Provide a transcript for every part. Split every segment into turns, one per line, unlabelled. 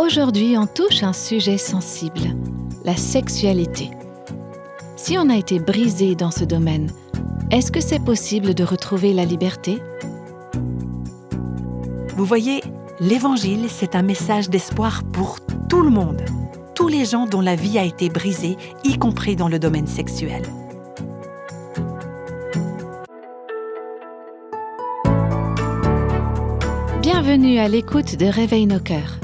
Aujourd'hui, on touche un sujet sensible, la sexualité. Si on a été brisé dans ce domaine, est-ce que c'est possible de retrouver la liberté?
Vous voyez, l'Évangile, c'est un message d'espoir pour tout le monde, tous les gens dont la vie a été brisée, y compris dans le domaine sexuel.
Bienvenue à l'écoute de Réveil nos cœurs.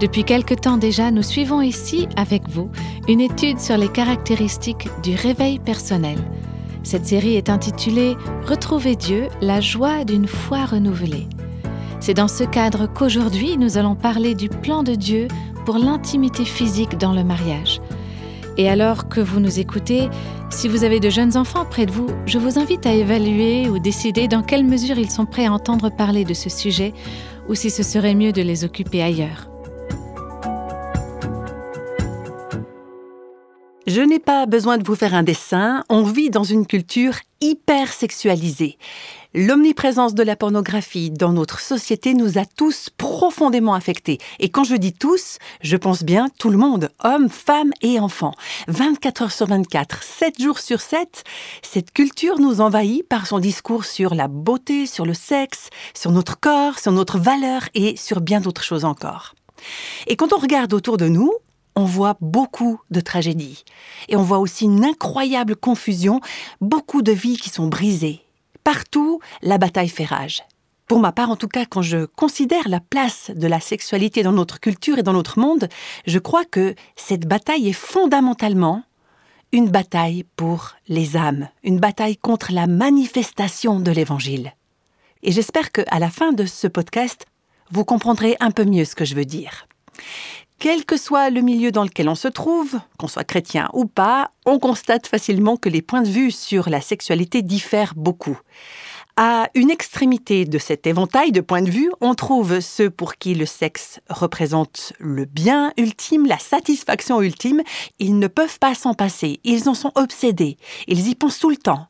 Depuis quelque temps déjà, nous suivons ici, avec vous, une étude sur les caractéristiques du réveil personnel. Cette série est intitulée Retrouver Dieu, la joie d'une foi renouvelée. C'est dans ce cadre qu'aujourd'hui nous allons parler du plan de Dieu pour l'intimité physique dans le mariage. Et alors que vous nous écoutez, si vous avez de jeunes enfants près de vous, je vous invite à évaluer ou décider dans quelle mesure ils sont prêts à entendre parler de ce sujet ou si ce serait mieux de les occuper ailleurs.
Je n'ai pas besoin de vous faire un dessin, on vit dans une culture hyper sexualisée. L'omniprésence de la pornographie dans notre société nous a tous profondément affectés. Et quand je dis tous, je pense bien tout le monde, hommes, femmes et enfants. 24 heures sur 24, 7 jours sur 7, cette culture nous envahit par son discours sur la beauté, sur le sexe, sur notre corps, sur notre valeur et sur bien d'autres choses encore. Et quand on regarde autour de nous, on voit beaucoup de tragédies. Et on voit aussi une incroyable confusion, beaucoup de vies qui sont brisées. Partout, la bataille fait rage. Pour ma part, en tout cas, quand je considère la place de la sexualité dans notre culture et dans notre monde, je crois que cette bataille est fondamentalement une bataille pour les âmes, une bataille contre la manifestation de l'Évangile. Et j'espère qu'à la fin de ce podcast, vous comprendrez un peu mieux ce que je veux dire. Quel que soit le milieu dans lequel on se trouve, qu'on soit chrétien ou pas, on constate facilement que les points de vue sur la sexualité diffèrent beaucoup. À une extrémité de cet éventail de points de vue, on trouve ceux pour qui le sexe représente le bien ultime, la satisfaction ultime. Ils ne peuvent pas s'en passer, ils en sont obsédés, ils y pensent tout le temps.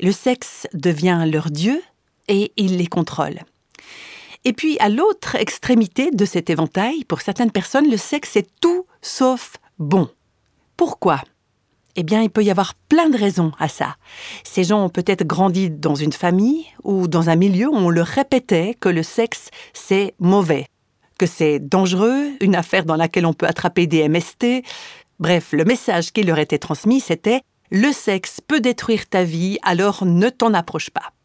Le sexe devient leur Dieu et ils les contrôlent. Et puis, à l'autre extrémité de cet éventail, pour certaines personnes, le sexe est tout sauf bon. Pourquoi? Eh bien, il peut y avoir plein de raisons à ça. Ces gens ont peut-être grandi dans une famille ou dans un milieu où on leur répétait que le sexe, c'est mauvais, que c'est dangereux, une affaire dans laquelle on peut attraper des MST. Bref, le message qui leur était transmis, c'était ⁇ Le sexe peut détruire ta vie, alors ne t'en approche pas ⁇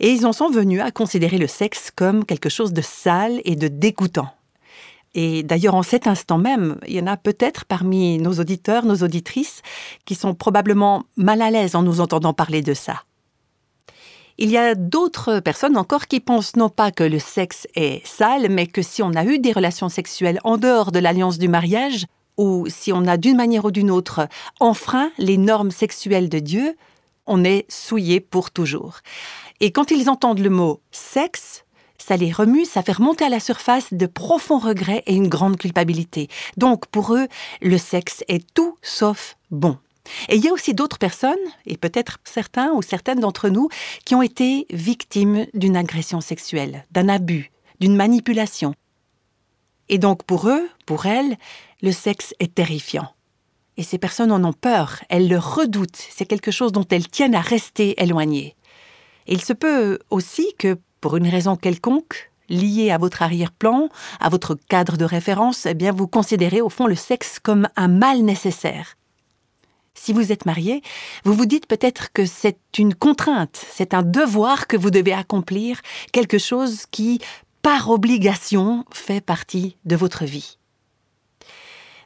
et ils en sont venus à considérer le sexe comme quelque chose de sale et de dégoûtant. Et d'ailleurs, en cet instant même, il y en a peut-être parmi nos auditeurs, nos auditrices, qui sont probablement mal à l'aise en nous entendant parler de ça. Il y a d'autres personnes encore qui pensent non pas que le sexe est sale, mais que si on a eu des relations sexuelles en dehors de l'alliance du mariage, ou si on a d'une manière ou d'une autre enfreint les normes sexuelles de Dieu, on est souillé pour toujours. Et quand ils entendent le mot sexe, ça les remue, ça fait remonter à la surface de profonds regrets et une grande culpabilité. Donc pour eux, le sexe est tout sauf bon. Et il y a aussi d'autres personnes, et peut-être certains ou certaines d'entre nous, qui ont été victimes d'une agression sexuelle, d'un abus, d'une manipulation. Et donc pour eux, pour elles, le sexe est terrifiant. Et ces personnes en ont peur, elles le redoutent, c'est quelque chose dont elles tiennent à rester éloignées il se peut aussi que, pour une raison quelconque, liée à votre arrière-plan, à votre cadre de référence, eh bien vous considérez au fond le sexe comme un mal nécessaire. Si vous êtes marié, vous vous dites peut-être que c'est une contrainte, c'est un devoir que vous devez accomplir, quelque chose qui, par obligation, fait partie de votre vie.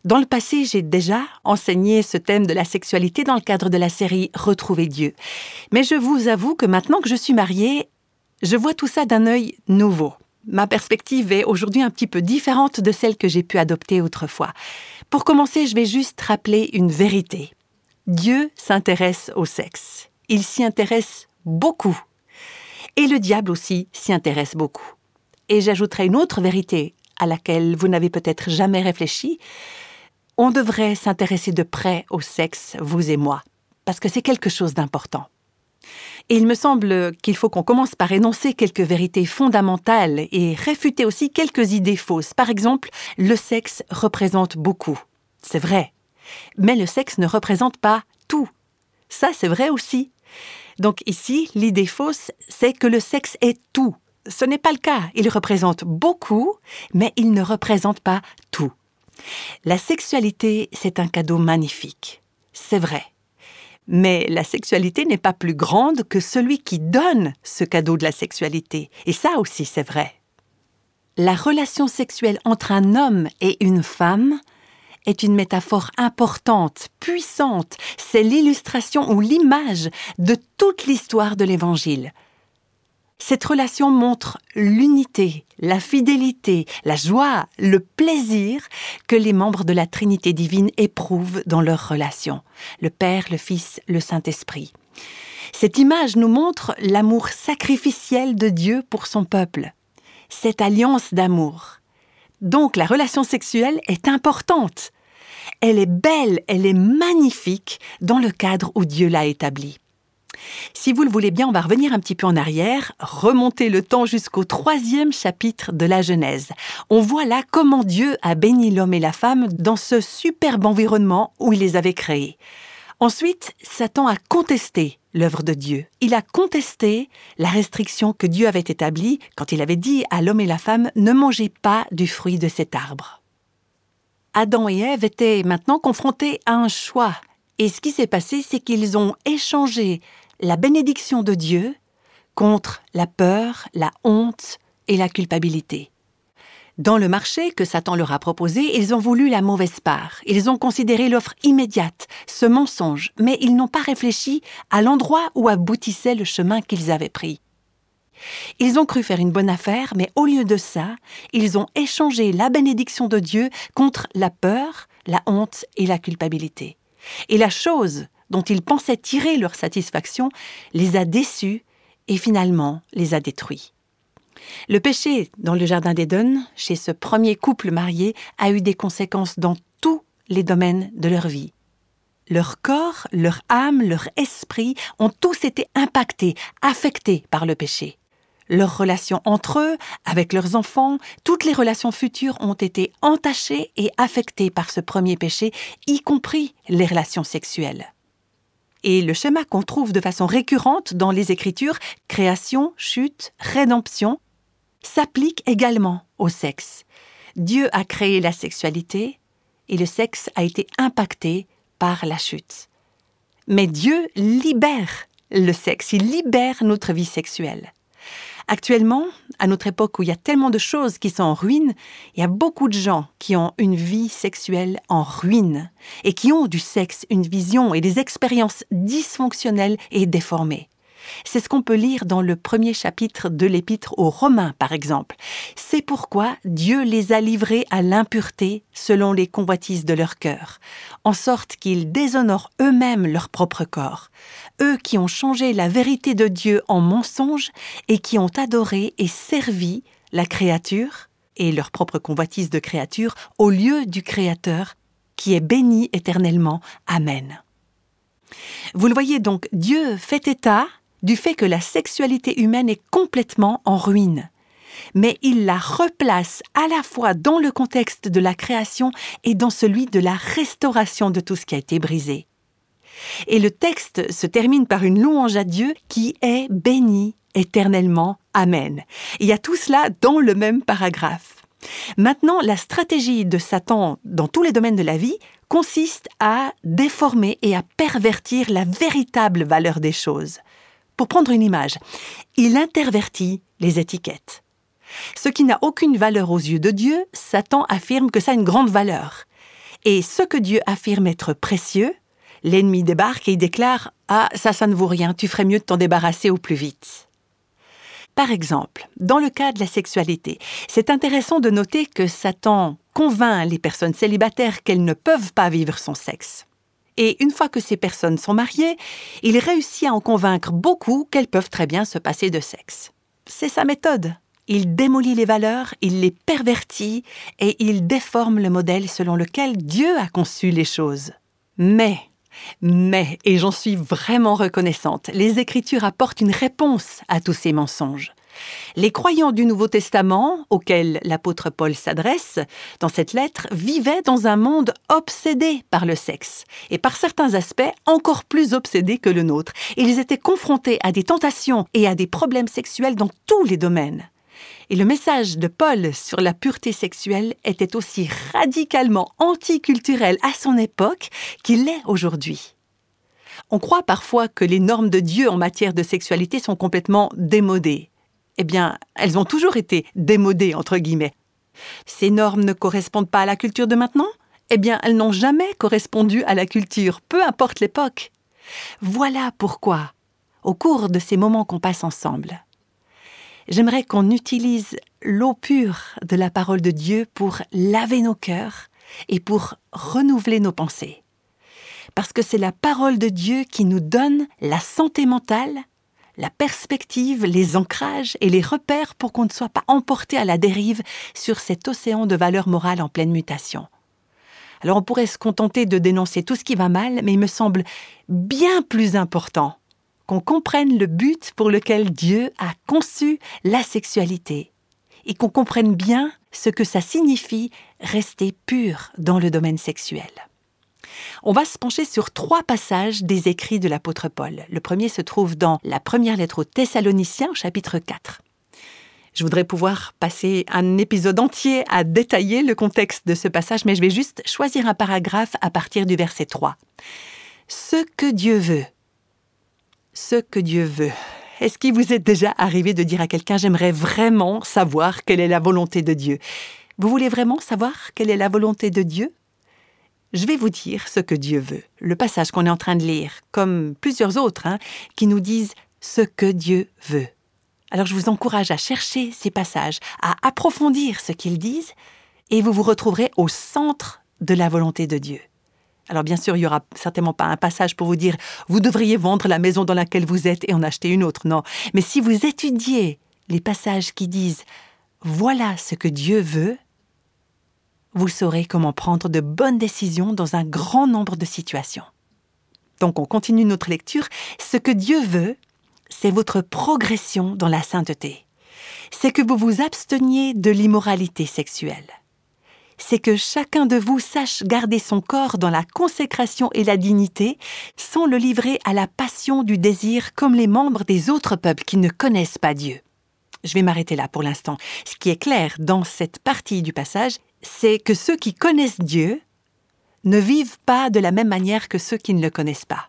Dans le passé, j'ai déjà enseigné ce thème de la sexualité dans le cadre de la série Retrouver Dieu. Mais je vous avoue que maintenant que je suis mariée, je vois tout ça d'un œil nouveau. Ma perspective est aujourd'hui un petit peu différente de celle que j'ai pu adopter autrefois. Pour commencer, je vais juste rappeler une vérité. Dieu s'intéresse au sexe. Il s'y intéresse beaucoup. Et le diable aussi s'y intéresse beaucoup. Et j'ajouterai une autre vérité à laquelle vous n'avez peut-être jamais réfléchi, on devrait s'intéresser de près au sexe, vous et moi, parce que c'est quelque chose d'important. Et il me semble qu'il faut qu'on commence par énoncer quelques vérités fondamentales et réfuter aussi quelques idées fausses. Par exemple, le sexe représente beaucoup. C'est vrai. Mais le sexe ne représente pas tout. Ça, c'est vrai aussi. Donc ici, l'idée fausse, c'est que le sexe est tout. Ce n'est pas le cas. Il représente beaucoup, mais il ne représente pas tout. La sexualité, c'est un cadeau magnifique. C'est vrai. Mais la sexualité n'est pas plus grande que celui qui donne ce cadeau de la sexualité. Et ça aussi, c'est vrai. La relation sexuelle entre un homme et une femme est une métaphore importante, puissante. C'est l'illustration ou l'image de toute l'histoire de l'Évangile. Cette relation montre l'unité, la fidélité, la joie, le plaisir que les membres de la Trinité divine éprouvent dans leur relation, le Père, le Fils, le Saint-Esprit. Cette image nous montre l'amour sacrificiel de Dieu pour son peuple, cette alliance d'amour. Donc la relation sexuelle est importante. Elle est belle, elle est magnifique dans le cadre où Dieu l'a établie. Si vous le voulez bien, on va revenir un petit peu en arrière, remonter le temps jusqu'au troisième chapitre de la Genèse. On voit là comment Dieu a béni l'homme et la femme dans ce superbe environnement où il les avait créés. Ensuite, Satan a contesté l'œuvre de Dieu. Il a contesté la restriction que Dieu avait établie quand il avait dit à l'homme et la femme ne mangez pas du fruit de cet arbre. Adam et Ève étaient maintenant confrontés à un choix. Et ce qui s'est passé, c'est qu'ils ont échangé la bénédiction de Dieu contre la peur, la honte et la culpabilité. Dans le marché que Satan leur a proposé, ils ont voulu la mauvaise part. Ils ont considéré l'offre immédiate, ce mensonge, mais ils n'ont pas réfléchi à l'endroit où aboutissait le chemin qu'ils avaient pris. Ils ont cru faire une bonne affaire, mais au lieu de ça, ils ont échangé la bénédiction de Dieu contre la peur, la honte et la culpabilité. Et la chose dont ils pensaient tirer leur satisfaction les a déçus et finalement les a détruits. Le péché dans le Jardin d'Éden, chez ce premier couple marié, a eu des conséquences dans tous les domaines de leur vie. Leur corps, leur âme, leur esprit ont tous été impactés, affectés par le péché. Leurs relations entre eux, avec leurs enfants, toutes les relations futures ont été entachées et affectées par ce premier péché, y compris les relations sexuelles. Et le schéma qu'on trouve de façon récurrente dans les Écritures, création, chute, rédemption, s'applique également au sexe. Dieu a créé la sexualité et le sexe a été impacté par la chute. Mais Dieu libère le sexe, il libère notre vie sexuelle. Actuellement, à notre époque où il y a tellement de choses qui sont en ruine, il y a beaucoup de gens qui ont une vie sexuelle en ruine et qui ont du sexe une vision et des expériences dysfonctionnelles et déformées. C'est ce qu'on peut lire dans le premier chapitre de l'épître aux Romains, par exemple. C'est pourquoi Dieu les a livrés à l'impureté selon les convoitises de leur cœur, en sorte qu'ils déshonorent eux-mêmes leur propre corps, eux qui ont changé la vérité de Dieu en mensonge et qui ont adoré et servi la créature et leur propre convoitise de créature au lieu du Créateur, qui est béni éternellement. Amen. Vous le voyez donc, Dieu fait état du fait que la sexualité humaine est complètement en ruine. Mais il la replace à la fois dans le contexte de la création et dans celui de la restauration de tout ce qui a été brisé. Et le texte se termine par une louange à Dieu qui est béni éternellement. Amen. Il y a tout cela dans le même paragraphe. Maintenant, la stratégie de Satan dans tous les domaines de la vie consiste à déformer et à pervertir la véritable valeur des choses. Pour prendre une image, il intervertit les étiquettes. Ce qui n'a aucune valeur aux yeux de Dieu, Satan affirme que ça a une grande valeur. Et ce que Dieu affirme être précieux, l'ennemi débarque et il déclare Ah, ça, ça ne vaut rien, tu ferais mieux de t'en débarrasser au plus vite. Par exemple, dans le cas de la sexualité, c'est intéressant de noter que Satan convainc les personnes célibataires qu'elles ne peuvent pas vivre son sexe. Et une fois que ces personnes sont mariées, il réussit à en convaincre beaucoup qu'elles peuvent très bien se passer de sexe. C'est sa méthode. Il démolit les valeurs, il les pervertit et il déforme le modèle selon lequel Dieu a conçu les choses. Mais Mais, et j'en suis vraiment reconnaissante, les Écritures apportent une réponse à tous ces mensonges. Les croyants du Nouveau Testament, auxquels l'apôtre Paul s'adresse dans cette lettre, vivaient dans un monde obsédé par le sexe, et par certains aspects encore plus obsédé que le nôtre. Ils étaient confrontés à des tentations et à des problèmes sexuels dans tous les domaines. Et le message de Paul sur la pureté sexuelle était aussi radicalement anticulturel à son époque qu'il l'est aujourd'hui. On croit parfois que les normes de Dieu en matière de sexualité sont complètement démodées. Eh bien, elles ont toujours été démodées, entre guillemets. Ces normes ne correspondent pas à la culture de maintenant? Eh bien, elles n'ont jamais correspondu à la culture, peu importe l'époque. Voilà pourquoi, au cours de ces moments qu'on passe ensemble, j'aimerais qu'on utilise l'eau pure de la parole de Dieu pour laver nos cœurs et pour renouveler nos pensées. Parce que c'est la parole de Dieu qui nous donne la santé mentale, la perspective, les ancrages et les repères pour qu'on ne soit pas emporté à la dérive sur cet océan de valeurs morales en pleine mutation. Alors on pourrait se contenter de dénoncer tout ce qui va mal, mais il me semble bien plus important qu'on comprenne le but pour lequel Dieu a conçu la sexualité et qu'on comprenne bien ce que ça signifie rester pur dans le domaine sexuel. On va se pencher sur trois passages des écrits de l'apôtre Paul. Le premier se trouve dans la première lettre aux Thessaloniciens, chapitre 4. Je voudrais pouvoir passer un épisode entier à détailler le contexte de ce passage, mais je vais juste choisir un paragraphe à partir du verset 3. Ce que Dieu veut, ce que Dieu veut. Est-ce qu'il vous est déjà arrivé de dire à quelqu'un j'aimerais vraiment savoir quelle est la volonté de Dieu? Vous voulez vraiment savoir quelle est la volonté de Dieu? Je vais vous dire ce que Dieu veut. Le passage qu'on est en train de lire, comme plusieurs autres, hein, qui nous disent ce que Dieu veut. Alors je vous encourage à chercher ces passages, à approfondir ce qu'ils disent, et vous vous retrouverez au centre de la volonté de Dieu. Alors bien sûr, il y aura certainement pas un passage pour vous dire vous devriez vendre la maison dans laquelle vous êtes et en acheter une autre, non. Mais si vous étudiez les passages qui disent voilà ce que Dieu veut, vous saurez comment prendre de bonnes décisions dans un grand nombre de situations. Donc on continue notre lecture. Ce que Dieu veut, c'est votre progression dans la sainteté. C'est que vous vous absteniez de l'immoralité sexuelle c'est que chacun de vous sache garder son corps dans la consécration et la dignité, sans le livrer à la passion du désir comme les membres des autres peuples qui ne connaissent pas Dieu. Je vais m'arrêter là pour l'instant. Ce qui est clair dans cette partie du passage, c'est que ceux qui connaissent Dieu ne vivent pas de la même manière que ceux qui ne le connaissent pas.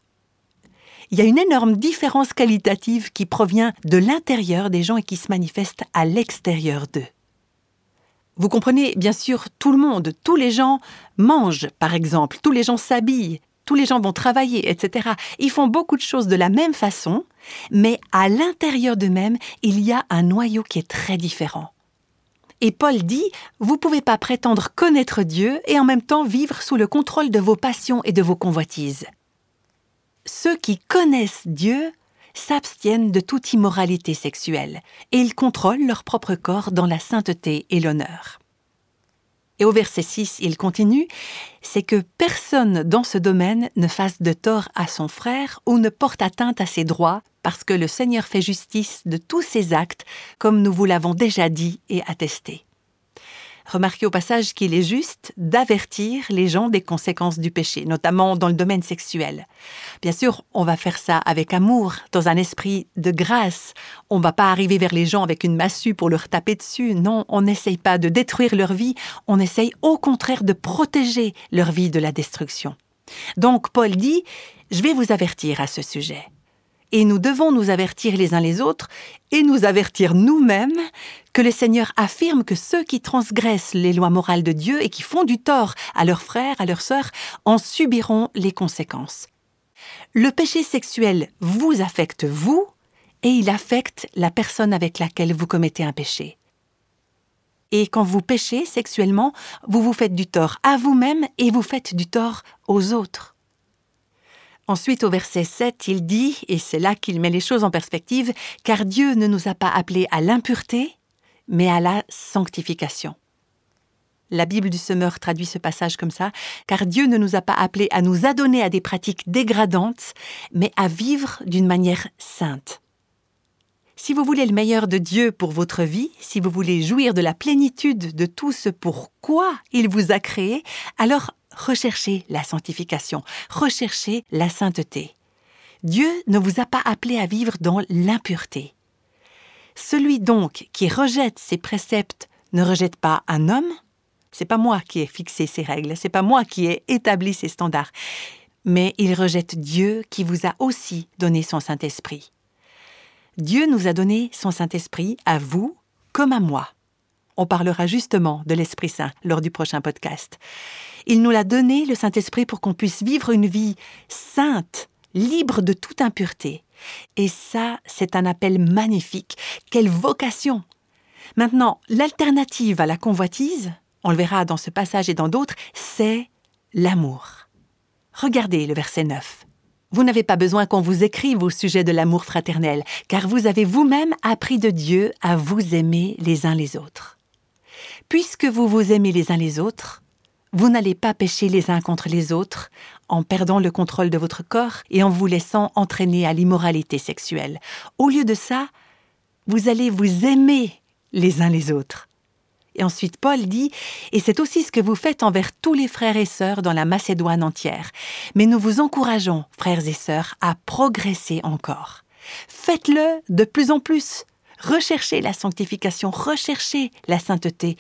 Il y a une énorme différence qualitative qui provient de l'intérieur des gens et qui se manifeste à l'extérieur d'eux. Vous comprenez, bien sûr, tout le monde, tous les gens mangent, par exemple, tous les gens s'habillent, tous les gens vont travailler, etc. Ils font beaucoup de choses de la même façon, mais à l'intérieur d'eux-mêmes, il y a un noyau qui est très différent. Et Paul dit, vous ne pouvez pas prétendre connaître Dieu et en même temps vivre sous le contrôle de vos passions et de vos convoitises. Ceux qui connaissent Dieu s'abstiennent de toute immoralité sexuelle et ils contrôlent leur propre corps dans la sainteté et l'honneur. Et au verset 6, il continue, c'est que personne dans ce domaine ne fasse de tort à son frère ou ne porte atteinte à ses droits, parce que le Seigneur fait justice de tous ses actes, comme nous vous l'avons déjà dit et attesté. Remarquez au passage qu'il est juste d'avertir les gens des conséquences du péché, notamment dans le domaine sexuel. Bien sûr, on va faire ça avec amour, dans un esprit de grâce. On ne va pas arriver vers les gens avec une massue pour leur taper dessus. Non, on n'essaye pas de détruire leur vie, on essaye au contraire de protéger leur vie de la destruction. Donc Paul dit, je vais vous avertir à ce sujet et nous devons nous avertir les uns les autres et nous avertir nous-mêmes que le Seigneur affirme que ceux qui transgressent les lois morales de Dieu et qui font du tort à leurs frères, à leurs sœurs, en subiront les conséquences. Le péché sexuel vous affecte vous et il affecte la personne avec laquelle vous commettez un péché. Et quand vous péchez sexuellement, vous vous faites du tort à vous-même et vous faites du tort aux autres. Ensuite, au verset 7, il dit, et c'est là qu'il met les choses en perspective, car Dieu ne nous a pas appelés à l'impureté, mais à la sanctification. La Bible du Semeur traduit ce passage comme ça, car Dieu ne nous a pas appelés à nous adonner à des pratiques dégradantes, mais à vivre d'une manière sainte. Si vous voulez le meilleur de Dieu pour votre vie, si vous voulez jouir de la plénitude de tout ce pour quoi il vous a créé, alors recherchez la sanctification, recherchez la sainteté. Dieu ne vous a pas appelé à vivre dans l'impureté. Celui donc qui rejette ses préceptes ne rejette pas un homme. C'est pas moi qui ai fixé ces règles, c'est pas moi qui ai établi ces standards, mais il rejette Dieu qui vous a aussi donné son Saint-Esprit. Dieu nous a donné son Saint-Esprit à vous comme à moi. On parlera justement de l'Esprit Saint lors du prochain podcast. Il nous l'a donné, le Saint-Esprit, pour qu'on puisse vivre une vie sainte, libre de toute impureté. Et ça, c'est un appel magnifique. Quelle vocation Maintenant, l'alternative à la convoitise, on le verra dans ce passage et dans d'autres, c'est l'amour. Regardez le verset 9. Vous n'avez pas besoin qu'on vous écrive au sujet de l'amour fraternel, car vous avez vous-même appris de Dieu à vous aimer les uns les autres. Puisque vous vous aimez les uns les autres, vous n'allez pas pécher les uns contre les autres en perdant le contrôle de votre corps et en vous laissant entraîner à l'immoralité sexuelle. Au lieu de ça, vous allez vous aimer les uns les autres. Et ensuite Paul dit, et c'est aussi ce que vous faites envers tous les frères et sœurs dans la Macédoine entière, mais nous vous encourageons, frères et sœurs, à progresser encore. Faites-le de plus en plus. Recherchez la sanctification, recherchez la sainteté.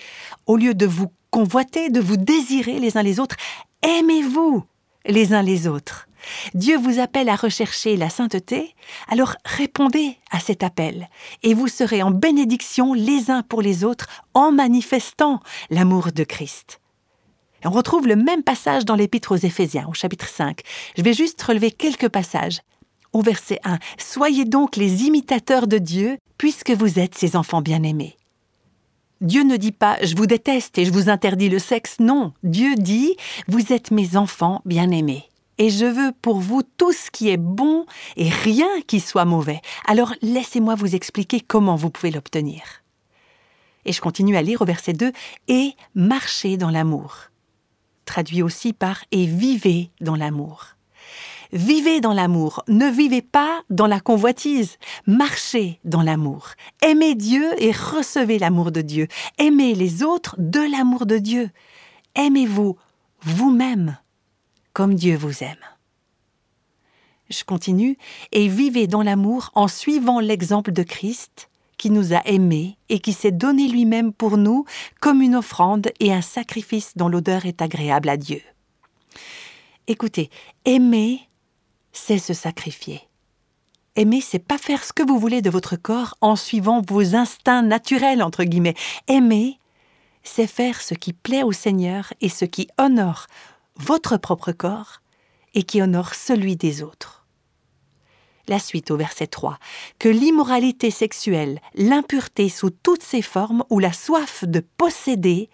Au lieu de vous convoiter, de vous désirer les uns les autres, aimez-vous les uns les autres. Dieu vous appelle à rechercher la sainteté, alors répondez à cet appel, et vous serez en bénédiction les uns pour les autres en manifestant l'amour de Christ. on retrouve le même passage dans l'Épître aux Éphésiens, au chapitre 5. Je vais juste relever quelques passages. Au verset 1, Soyez donc les imitateurs de Dieu, puisque vous êtes ses enfants bien-aimés. Dieu ne dit pas je vous déteste et je vous interdis le sexe, non. Dieu dit vous êtes mes enfants bien-aimés et je veux pour vous tout ce qui est bon et rien qui soit mauvais. Alors laissez-moi vous expliquer comment vous pouvez l'obtenir. Et je continue à lire au verset 2, et marchez dans l'amour. Traduit aussi par et vivez dans l'amour. Vivez dans l'amour, ne vivez pas dans la convoitise, marchez dans l'amour. Aimez Dieu et recevez l'amour de Dieu. Aimez les autres de l'amour de Dieu. Aimez-vous vous-même comme Dieu vous aime. Je continue, et vivez dans l'amour en suivant l'exemple de Christ, qui nous a aimés et qui s'est donné lui-même pour nous comme une offrande et un sacrifice dont l'odeur est agréable à Dieu. Écoutez, aimer, c'est se sacrifier. Aimer, c'est pas faire ce que vous voulez de votre corps en suivant vos instincts naturels, entre guillemets. Aimer, c'est faire ce qui plaît au Seigneur et ce qui honore votre propre corps et qui honore celui des autres. La suite au verset 3. Que l'immoralité sexuelle, l'impureté sous toutes ses formes ou la soif de posséder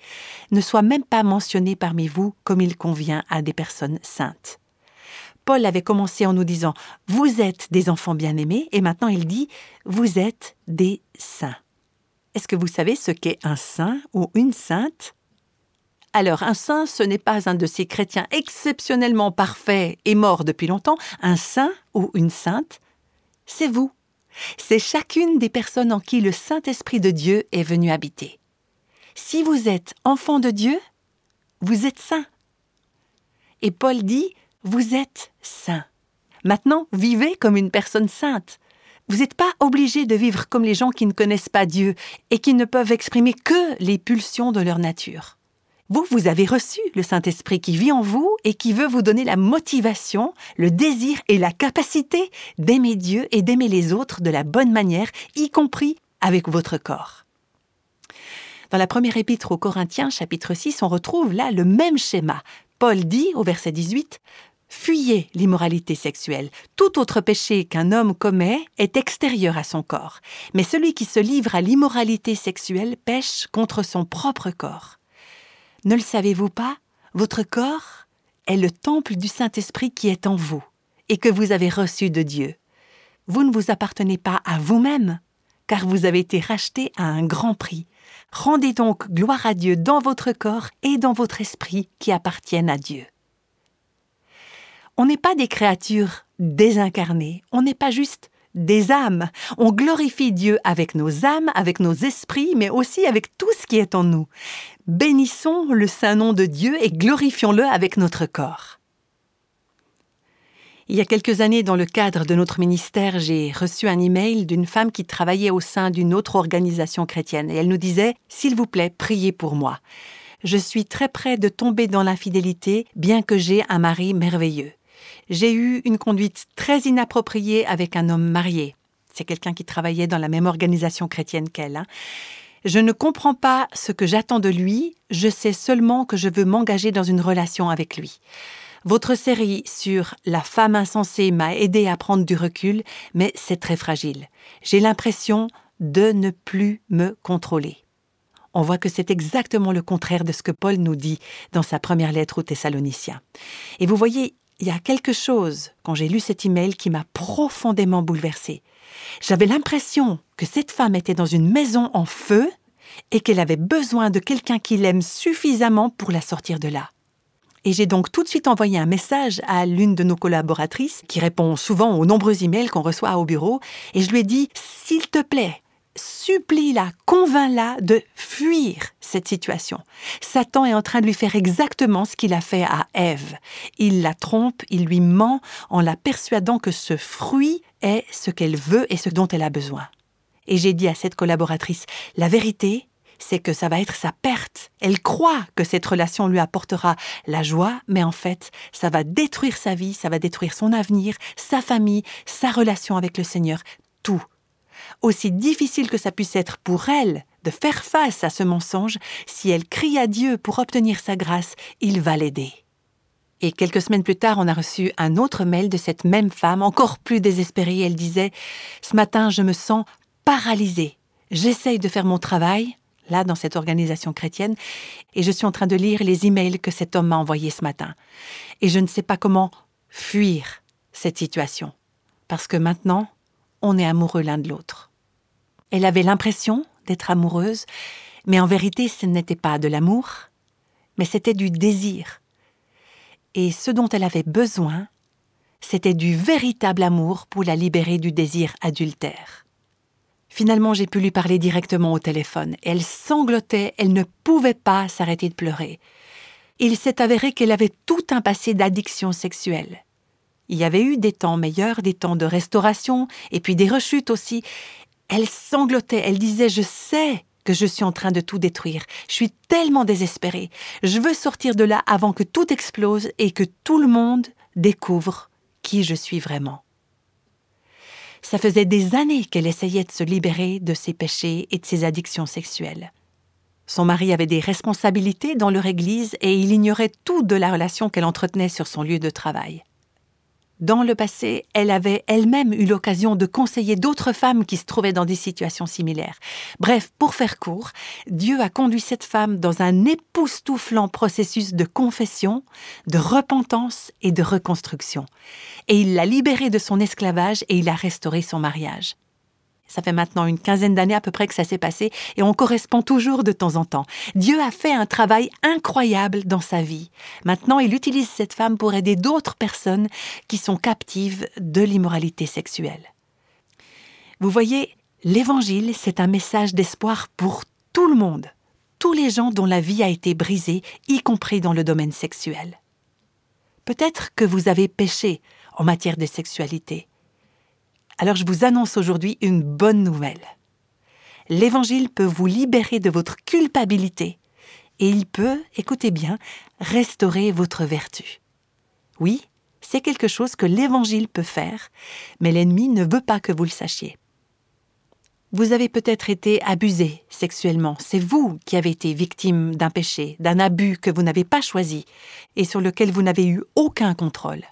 ne soit même pas mentionnée parmi vous comme il convient à des personnes saintes. Paul avait commencé en nous disant Vous êtes des enfants bien-aimés et maintenant il dit Vous êtes des saints. Est-ce que vous savez ce qu'est un saint ou une sainte? Alors un saint, ce n'est pas un de ces chrétiens exceptionnellement parfaits et morts depuis longtemps. Un saint ou une sainte, c'est vous. C'est chacune des personnes en qui le Saint-Esprit de Dieu est venu habiter. Si vous êtes enfant de Dieu, vous êtes saint. Et Paul dit, vous êtes saint. Maintenant, vivez comme une personne sainte. Vous n'êtes pas obligé de vivre comme les gens qui ne connaissent pas Dieu et qui ne peuvent exprimer que les pulsions de leur nature. Vous, vous avez reçu le Saint-Esprit qui vit en vous et qui veut vous donner la motivation, le désir et la capacité d'aimer Dieu et d'aimer les autres de la bonne manière, y compris avec votre corps. Dans la première épître aux Corinthiens, chapitre 6, on retrouve là le même schéma. Paul dit au verset 18 Fuyez l'immoralité sexuelle. Tout autre péché qu'un homme commet est extérieur à son corps. Mais celui qui se livre à l'immoralité sexuelle pêche contre son propre corps. Ne le savez-vous pas? Votre corps est le temple du Saint-Esprit qui est en vous et que vous avez reçu de Dieu. Vous ne vous appartenez pas à vous-même, car vous avez été racheté à un grand prix. Rendez donc gloire à Dieu dans votre corps et dans votre esprit qui appartiennent à Dieu. On n'est pas des créatures désincarnées, on n'est pas juste des âmes. On glorifie Dieu avec nos âmes, avec nos esprits, mais aussi avec tout ce qui est en nous. Bénissons le saint nom de Dieu et glorifions-le avec notre corps. Il y a quelques années, dans le cadre de notre ministère, j'ai reçu un email d'une femme qui travaillait au sein d'une autre organisation chrétienne et elle nous disait S'il vous plaît, priez pour moi. Je suis très près de tomber dans l'infidélité, bien que j'ai un mari merveilleux j'ai eu une conduite très inappropriée avec un homme marié. C'est quelqu'un qui travaillait dans la même organisation chrétienne qu'elle. Hein. Je ne comprends pas ce que j'attends de lui, je sais seulement que je veux m'engager dans une relation avec lui. Votre série sur la femme insensée m'a aidé à prendre du recul, mais c'est très fragile. J'ai l'impression de ne plus me contrôler. On voit que c'est exactement le contraire de ce que Paul nous dit dans sa première lettre aux Thessaloniciens. Et vous voyez, il y a quelque chose, quand j'ai lu cet email, qui m'a profondément bouleversée. J'avais l'impression que cette femme était dans une maison en feu et qu'elle avait besoin de quelqu'un qui l'aime suffisamment pour la sortir de là. Et j'ai donc tout de suite envoyé un message à l'une de nos collaboratrices, qui répond souvent aux nombreux emails qu'on reçoit au bureau, et je lui ai dit S'il te plaît, supplie-la, convainc-la de fuir cette situation. Satan est en train de lui faire exactement ce qu'il a fait à Ève. Il la trompe, il lui ment en la persuadant que ce fruit est ce qu'elle veut et ce dont elle a besoin. Et j'ai dit à cette collaboratrice, la vérité, c'est que ça va être sa perte. Elle croit que cette relation lui apportera la joie, mais en fait, ça va détruire sa vie, ça va détruire son avenir, sa famille, sa relation avec le Seigneur, tout aussi difficile que ça puisse être pour elle de faire face à ce mensonge, si elle crie à Dieu pour obtenir sa grâce, il va l'aider. Et quelques semaines plus tard, on a reçu un autre mail de cette même femme, encore plus désespérée. Elle disait Ce matin, je me sens paralysée. J'essaye de faire mon travail, là, dans cette organisation chrétienne, et je suis en train de lire les emails que cet homme m'a envoyés ce matin. Et je ne sais pas comment fuir cette situation. Parce que maintenant, on est amoureux l'un de l'autre. Elle avait l'impression d'être amoureuse, mais en vérité ce n'était pas de l'amour, mais c'était du désir. Et ce dont elle avait besoin, c'était du véritable amour pour la libérer du désir adultère. Finalement, j'ai pu lui parler directement au téléphone. Elle sanglotait, elle ne pouvait pas s'arrêter de pleurer. Il s'est avéré qu'elle avait tout un passé d'addiction sexuelle. Il y avait eu des temps meilleurs, des temps de restauration, et puis des rechutes aussi. Elle sanglotait, elle disait Je sais que je suis en train de tout détruire. Je suis tellement désespérée. Je veux sortir de là avant que tout explose et que tout le monde découvre qui je suis vraiment. Ça faisait des années qu'elle essayait de se libérer de ses péchés et de ses addictions sexuelles. Son mari avait des responsabilités dans leur église et il ignorait tout de la relation qu'elle entretenait sur son lieu de travail. Dans le passé, elle avait elle-même eu l'occasion de conseiller d'autres femmes qui se trouvaient dans des situations similaires. Bref, pour faire court, Dieu a conduit cette femme dans un époustouflant processus de confession, de repentance et de reconstruction. Et il l'a libérée de son esclavage et il a restauré son mariage. Ça fait maintenant une quinzaine d'années à peu près que ça s'est passé et on correspond toujours de temps en temps. Dieu a fait un travail incroyable dans sa vie. Maintenant, il utilise cette femme pour aider d'autres personnes qui sont captives de l'immoralité sexuelle. Vous voyez, l'Évangile, c'est un message d'espoir pour tout le monde, tous les gens dont la vie a été brisée, y compris dans le domaine sexuel. Peut-être que vous avez péché en matière de sexualité alors je vous annonce aujourd'hui une bonne nouvelle. L'Évangile peut vous libérer de votre culpabilité et il peut, écoutez bien, restaurer votre vertu. Oui, c'est quelque chose que l'Évangile peut faire, mais l'ennemi ne veut pas que vous le sachiez. Vous avez peut-être été abusé sexuellement, c'est vous qui avez été victime d'un péché, d'un abus que vous n'avez pas choisi et sur lequel vous n'avez eu aucun contrôle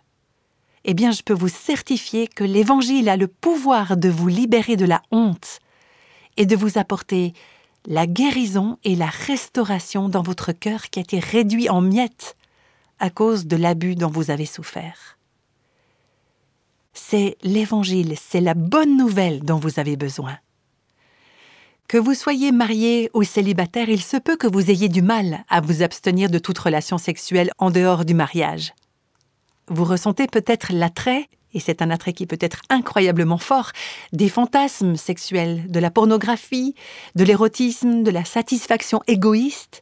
eh bien je peux vous certifier que l'Évangile a le pouvoir de vous libérer de la honte et de vous apporter la guérison et la restauration dans votre cœur qui a été réduit en miettes à cause de l'abus dont vous avez souffert. C'est l'Évangile, c'est la bonne nouvelle dont vous avez besoin. Que vous soyez marié ou célibataire, il se peut que vous ayez du mal à vous abstenir de toute relation sexuelle en dehors du mariage. Vous ressentez peut-être l'attrait, et c'est un attrait qui peut être incroyablement fort, des fantasmes sexuels, de la pornographie, de l'érotisme, de la satisfaction égoïste.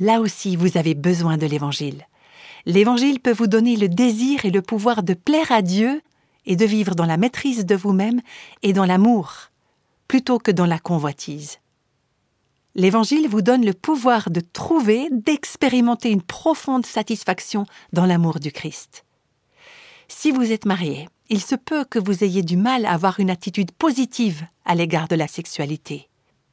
Là aussi, vous avez besoin de l'Évangile. L'Évangile peut vous donner le désir et le pouvoir de plaire à Dieu et de vivre dans la maîtrise de vous-même et dans l'amour, plutôt que dans la convoitise. L'Évangile vous donne le pouvoir de trouver, d'expérimenter une profonde satisfaction dans l'amour du Christ. Si vous êtes marié, il se peut que vous ayez du mal à avoir une attitude positive à l'égard de la sexualité,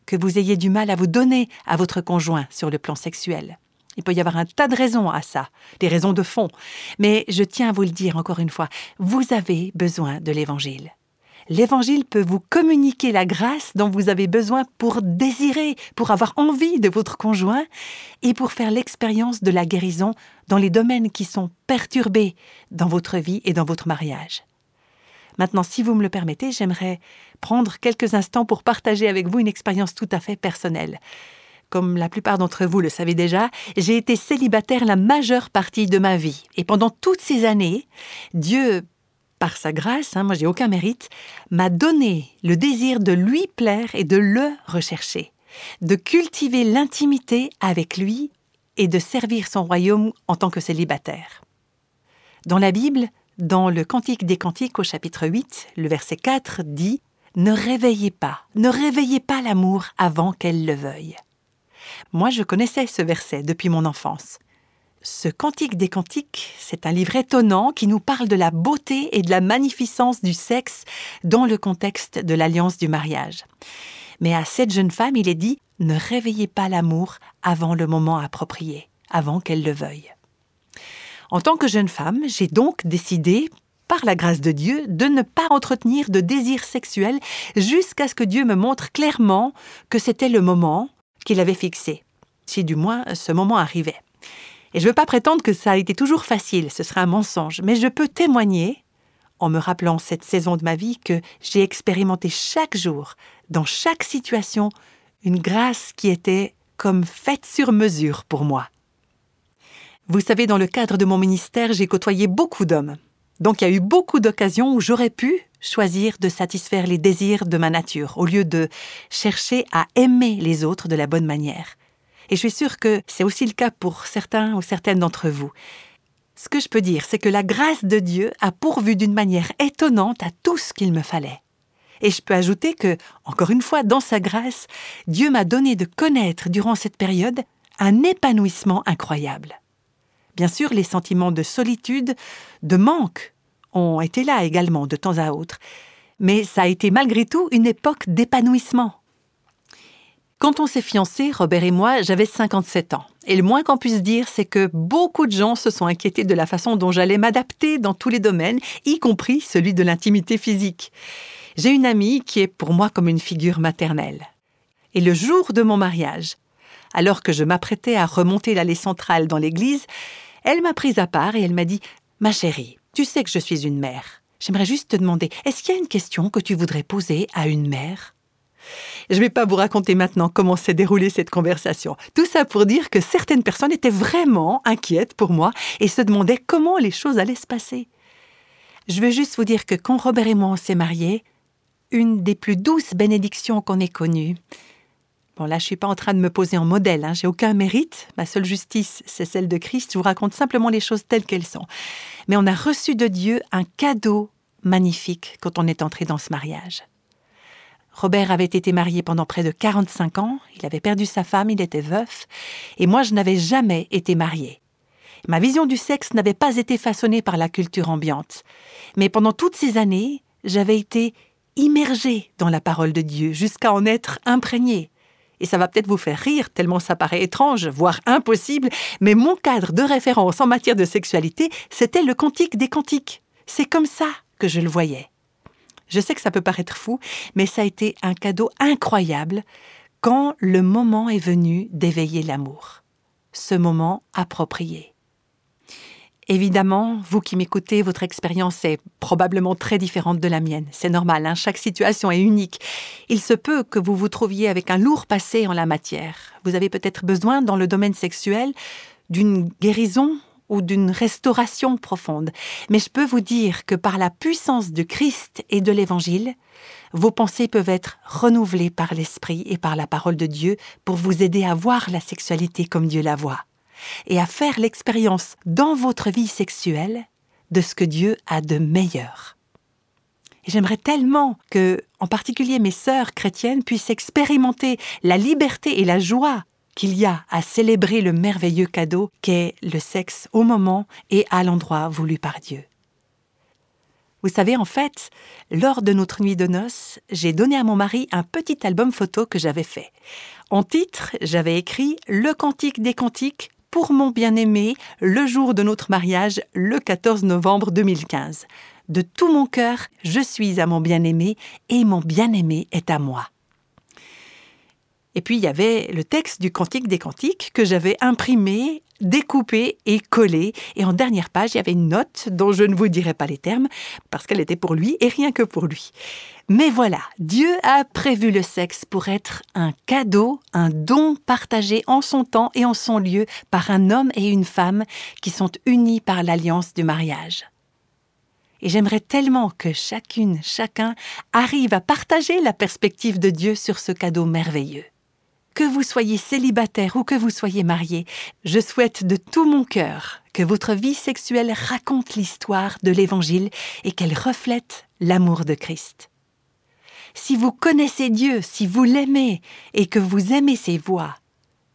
que vous ayez du mal à vous donner à votre conjoint sur le plan sexuel. Il peut y avoir un tas de raisons à ça, des raisons de fond, mais je tiens à vous le dire encore une fois, vous avez besoin de l'Évangile. L'Évangile peut vous communiquer la grâce dont vous avez besoin pour désirer, pour avoir envie de votre conjoint et pour faire l'expérience de la guérison dans les domaines qui sont perturbés dans votre vie et dans votre mariage. Maintenant, si vous me le permettez, j'aimerais prendre quelques instants pour partager avec vous une expérience tout à fait personnelle. Comme la plupart d'entre vous le savez déjà, j'ai été célibataire la majeure partie de ma vie. Et pendant toutes ces années, Dieu par sa grâce, hein, moi j'ai aucun mérite, m'a donné le désir de lui plaire et de le rechercher, de cultiver l'intimité avec lui et de servir son royaume en tant que célibataire. Dans la Bible, dans le Cantique des Cantiques au chapitre 8, le verset 4 dit Ne réveillez pas, ne réveillez pas l'amour avant qu'elle le veuille. Moi je connaissais ce verset depuis mon enfance. Ce Cantique des Cantiques, c'est un livre étonnant qui nous parle de la beauté et de la magnificence du sexe dans le contexte de l'alliance du mariage. Mais à cette jeune femme, il est dit Ne réveillez pas l'amour avant le moment approprié, avant qu'elle le veuille. En tant que jeune femme, j'ai donc décidé, par la grâce de Dieu, de ne pas entretenir de désir sexuel jusqu'à ce que Dieu me montre clairement que c'était le moment qu'il avait fixé, si du moins ce moment arrivait. Et je ne veux pas prétendre que ça a été toujours facile, ce serait un mensonge, mais je peux témoigner, en me rappelant cette saison de ma vie, que j'ai expérimenté chaque jour, dans chaque situation, une grâce qui était comme faite sur mesure pour moi. Vous savez, dans le cadre de mon ministère, j'ai côtoyé beaucoup d'hommes. Donc il y a eu beaucoup d'occasions où j'aurais pu choisir de satisfaire les désirs de ma nature, au lieu de chercher à aimer les autres de la bonne manière. Et je suis sûre que c'est aussi le cas pour certains ou certaines d'entre vous. Ce que je peux dire, c'est que la grâce de Dieu a pourvu d'une manière étonnante à tout ce qu'il me fallait. Et je peux ajouter que, encore une fois, dans sa grâce, Dieu m'a donné de connaître durant cette période un épanouissement incroyable. Bien sûr, les sentiments de solitude, de manque, ont été là également de temps à autre, mais ça a été malgré tout une époque d'épanouissement. Quand on s'est fiancés, Robert et moi, j'avais 57 ans. Et le moins qu'on puisse dire, c'est que beaucoup de gens se sont inquiétés de la façon dont j'allais m'adapter dans tous les domaines, y compris celui de l'intimité physique. J'ai une amie qui est pour moi comme une figure maternelle. Et le jour de mon mariage, alors que je m'apprêtais à remonter l'allée centrale dans l'église, elle m'a prise à part et elle m'a dit Ma chérie, tu sais que je suis une mère. J'aimerais juste te demander, est-ce qu'il y a une question que tu voudrais poser à une mère? Je ne vais pas vous raconter maintenant comment s'est déroulée cette conversation. Tout ça pour dire que certaines personnes étaient vraiment inquiètes pour moi et se demandaient comment les choses allaient se passer. Je veux juste vous dire que quand Robert et moi on s'est mariés, une des plus douces bénédictions qu'on ait connues. Bon, là, je suis pas en train de me poser en modèle, hein, j'ai aucun mérite. Ma seule justice, c'est celle de Christ. Je vous raconte simplement les choses telles qu'elles sont. Mais on a reçu de Dieu un cadeau magnifique quand on est entré dans ce mariage. Robert avait été marié pendant près de 45 ans, il avait perdu sa femme, il était veuf, et moi je n'avais jamais été mariée. Ma vision du sexe n'avait pas été façonnée par la culture ambiante, mais pendant toutes ces années, j'avais été immergée dans la parole de Dieu jusqu'à en être imprégnée. Et ça va peut-être vous faire rire, tellement ça paraît étrange, voire impossible, mais mon cadre de référence en matière de sexualité, c'était le cantique des cantiques. C'est comme ça que je le voyais. Je sais que ça peut paraître fou, mais ça a été un cadeau incroyable quand le moment est venu d'éveiller l'amour. Ce moment approprié. Évidemment, vous qui m'écoutez, votre expérience est probablement très différente de la mienne. C'est normal, hein, chaque situation est unique. Il se peut que vous vous trouviez avec un lourd passé en la matière. Vous avez peut-être besoin, dans le domaine sexuel, d'une guérison ou d'une restauration profonde. Mais je peux vous dire que par la puissance de Christ et de l'Évangile, vos pensées peuvent être renouvelées par l'Esprit et par la parole de Dieu pour vous aider à voir la sexualité comme Dieu la voit et à faire l'expérience dans votre vie sexuelle de ce que Dieu a de meilleur. J'aimerais tellement que, en particulier mes sœurs chrétiennes, puissent expérimenter la liberté et la joie qu'il y a à célébrer le merveilleux cadeau qu'est le sexe au moment et à l'endroit voulu par Dieu. Vous savez, en fait, lors de notre nuit de noces, j'ai donné à mon mari un petit album photo que j'avais fait. En titre, j'avais écrit Le Cantique des Cantiques pour mon bien-aimé le jour de notre mariage, le 14 novembre 2015. De tout mon cœur, je suis à mon bien-aimé et mon bien-aimé est à moi. Et puis il y avait le texte du Cantique des Cantiques que j'avais imprimé, découpé et collé. Et en dernière page, il y avait une note dont je ne vous dirai pas les termes parce qu'elle était pour lui et rien que pour lui. Mais voilà, Dieu a prévu le sexe pour être un cadeau, un don partagé en son temps et en son lieu par un homme et une femme qui sont unis par l'alliance du mariage. Et j'aimerais tellement que chacune, chacun arrive à partager la perspective de Dieu sur ce cadeau merveilleux. Que vous soyez célibataire ou que vous soyez marié, je souhaite de tout mon cœur que votre vie sexuelle raconte l'histoire de l'Évangile et qu'elle reflète l'amour de Christ. Si vous connaissez Dieu, si vous l'aimez et que vous aimez ses voix,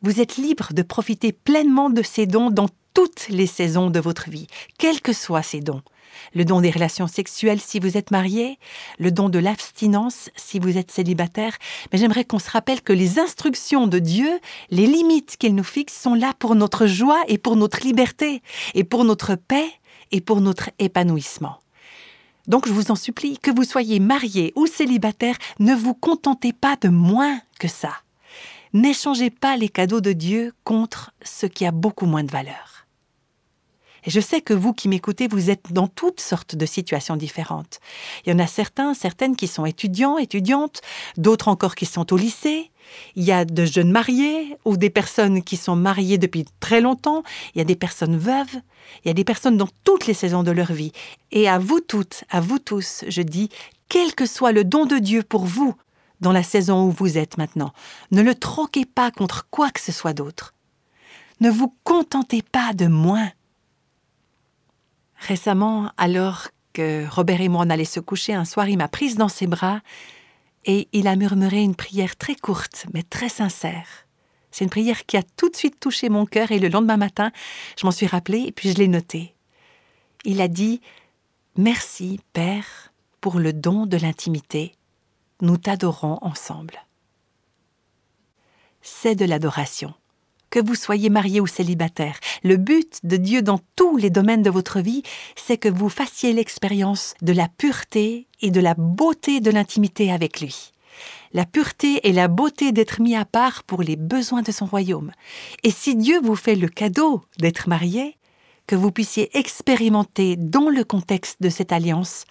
vous êtes libre de profiter pleinement de ses dons dans toutes les saisons de votre vie, quels que soient ces dons le don des relations sexuelles si vous êtes marié, le don de l'abstinence si vous êtes célibataire, mais j'aimerais qu'on se rappelle que les instructions de Dieu, les limites qu'il nous fixe sont là pour notre joie et pour notre liberté, et pour notre paix et pour notre épanouissement. Donc je vous en supplie, que vous soyez marié ou célibataire, ne vous contentez pas de moins que ça. N'échangez pas les cadeaux de Dieu contre ce qui a beaucoup moins de valeur. Et je sais que vous qui m'écoutez, vous êtes dans toutes sortes de situations différentes. Il y en a certains, certaines qui sont étudiants, étudiantes, d'autres encore qui sont au lycée. Il y a de jeunes mariés ou des personnes qui sont mariées depuis très longtemps. Il y a des personnes veuves. Il y a des personnes dans toutes les saisons de leur vie. Et à vous toutes, à vous tous, je dis, quel que soit le don de Dieu pour vous dans la saison où vous êtes maintenant, ne le troquez pas contre quoi que ce soit d'autre. Ne vous contentez pas de moins. Récemment, alors que Robert et moi on allait se coucher, un soir, il m'a prise dans ses bras et il a murmuré une prière très courte, mais très sincère. C'est une prière qui a tout de suite touché mon cœur et le lendemain matin, je m'en suis rappelée et puis je l'ai notée. Il a dit Merci, Père, pour le don de l'intimité. Nous t'adorons ensemble. C'est de l'adoration que vous soyez marié ou célibataire. Le but de Dieu dans tous les domaines de votre vie, c'est que vous fassiez l'expérience de la pureté et de la beauté de l'intimité avec lui. La pureté et la beauté d'être mis à part pour les besoins de son royaume. Et si Dieu vous fait le cadeau d'être marié, que vous puissiez expérimenter dans le contexte de cette alliance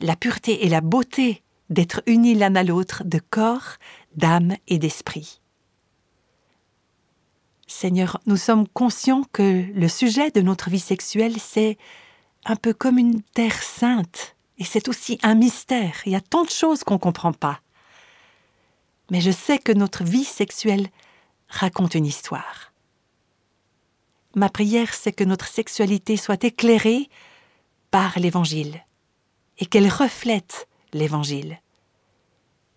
la pureté et la beauté d'être unis l'un à l'autre de corps, d'âme et d'esprit. Seigneur, nous sommes conscients que le sujet de notre vie sexuelle, c'est un peu comme une terre sainte, et c'est aussi un mystère. Il y a tant de choses qu'on ne comprend pas. Mais je sais que notre vie sexuelle raconte une histoire. Ma prière, c'est que notre sexualité soit éclairée par l'Évangile, et qu'elle reflète l'Évangile.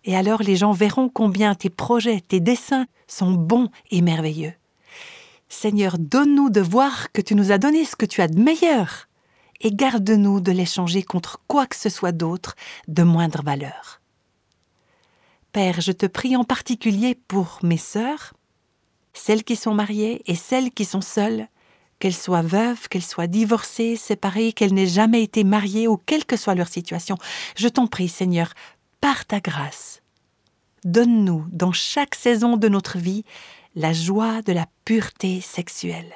Et alors les gens verront combien tes projets, tes dessins sont bons et merveilleux. Seigneur, donne-nous de voir que tu nous as donné ce que tu as de meilleur, et garde-nous de l'échanger contre quoi que ce soit d'autre de moindre valeur. Père, je te prie en particulier pour mes sœurs, celles qui sont mariées et celles qui sont seules, qu'elles soient veuves, qu'elles soient divorcées, séparées, qu'elles n'aient jamais été mariées ou quelle que soit leur situation. Je t'en prie, Seigneur, par ta grâce, donne-nous dans chaque saison de notre vie la joie de la pureté sexuelle.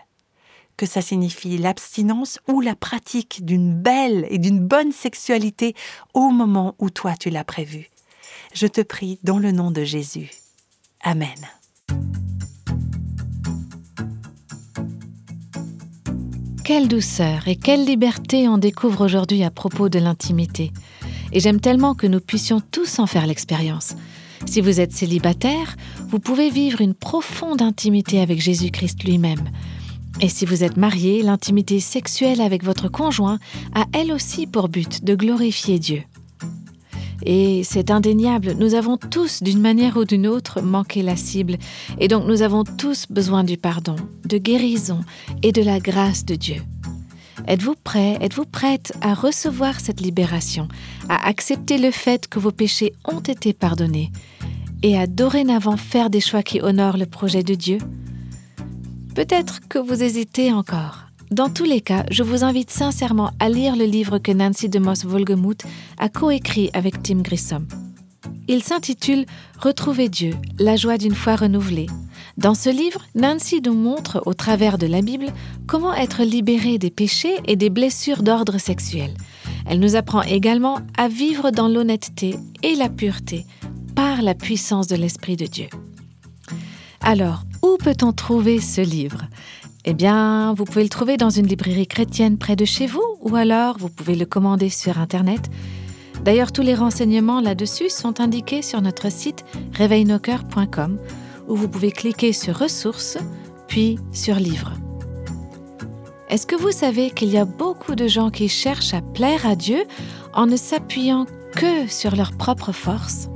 que ça signifie l'abstinence ou la pratique d'une belle et d'une bonne sexualité au moment où toi tu l'as prévu. Je te prie dans le nom de Jésus. Amen.
Quelle douceur et quelle liberté on découvre aujourd'hui à propos de l'intimité. Et j'aime tellement que nous puissions tous en faire l'expérience. Si vous êtes célibataire, vous pouvez vivre une profonde intimité avec Jésus-Christ lui-même. Et si vous êtes marié, l'intimité sexuelle avec votre conjoint a elle aussi pour but de glorifier Dieu. Et c'est indéniable, nous avons tous, d'une manière ou d'une autre, manqué la cible, et donc nous avons tous besoin du pardon, de guérison et de la grâce de Dieu. Êtes-vous prêt, êtes-vous prête à recevoir cette libération, à accepter le fait que vos péchés ont été pardonnés et à dorénavant faire des choix qui honorent le projet de Dieu Peut-être que vous hésitez encore. Dans tous les cas, je vous invite sincèrement à lire le livre que Nancy de Moss Volgemuth a coécrit avec Tim Grissom. Il s'intitule Retrouver Dieu, la joie d'une foi renouvelée. Dans ce livre, Nancy nous montre, au travers de la Bible, comment être libéré des péchés et des blessures d'ordre sexuel. Elle nous apprend également à vivre dans l'honnêteté et la pureté par la puissance de l'Esprit de Dieu. Alors, où peut-on trouver ce livre? Eh bien, vous pouvez le trouver dans une librairie chrétienne près de chez vous ou alors vous pouvez le commander sur Internet. D'ailleurs, tous les renseignements là-dessus sont indiqués sur notre site réveilnoscoeurs.com où vous pouvez cliquer sur ressources puis sur livres. Est-ce que vous savez qu'il y a beaucoup de gens qui cherchent à plaire à Dieu en ne s'appuyant que sur leur propre force?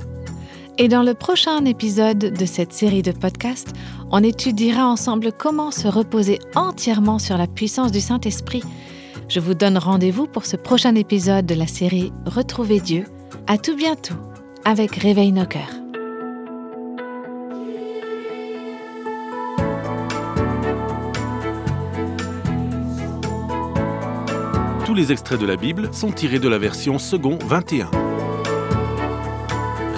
Et dans le prochain épisode de cette série de podcasts, on étudiera ensemble comment se reposer entièrement sur la puissance du Saint-Esprit. Je vous donne rendez-vous pour ce prochain épisode de la série Retrouver Dieu. À tout bientôt avec Réveil nos cœurs.
Tous les extraits de la Bible sont tirés de la version second 21.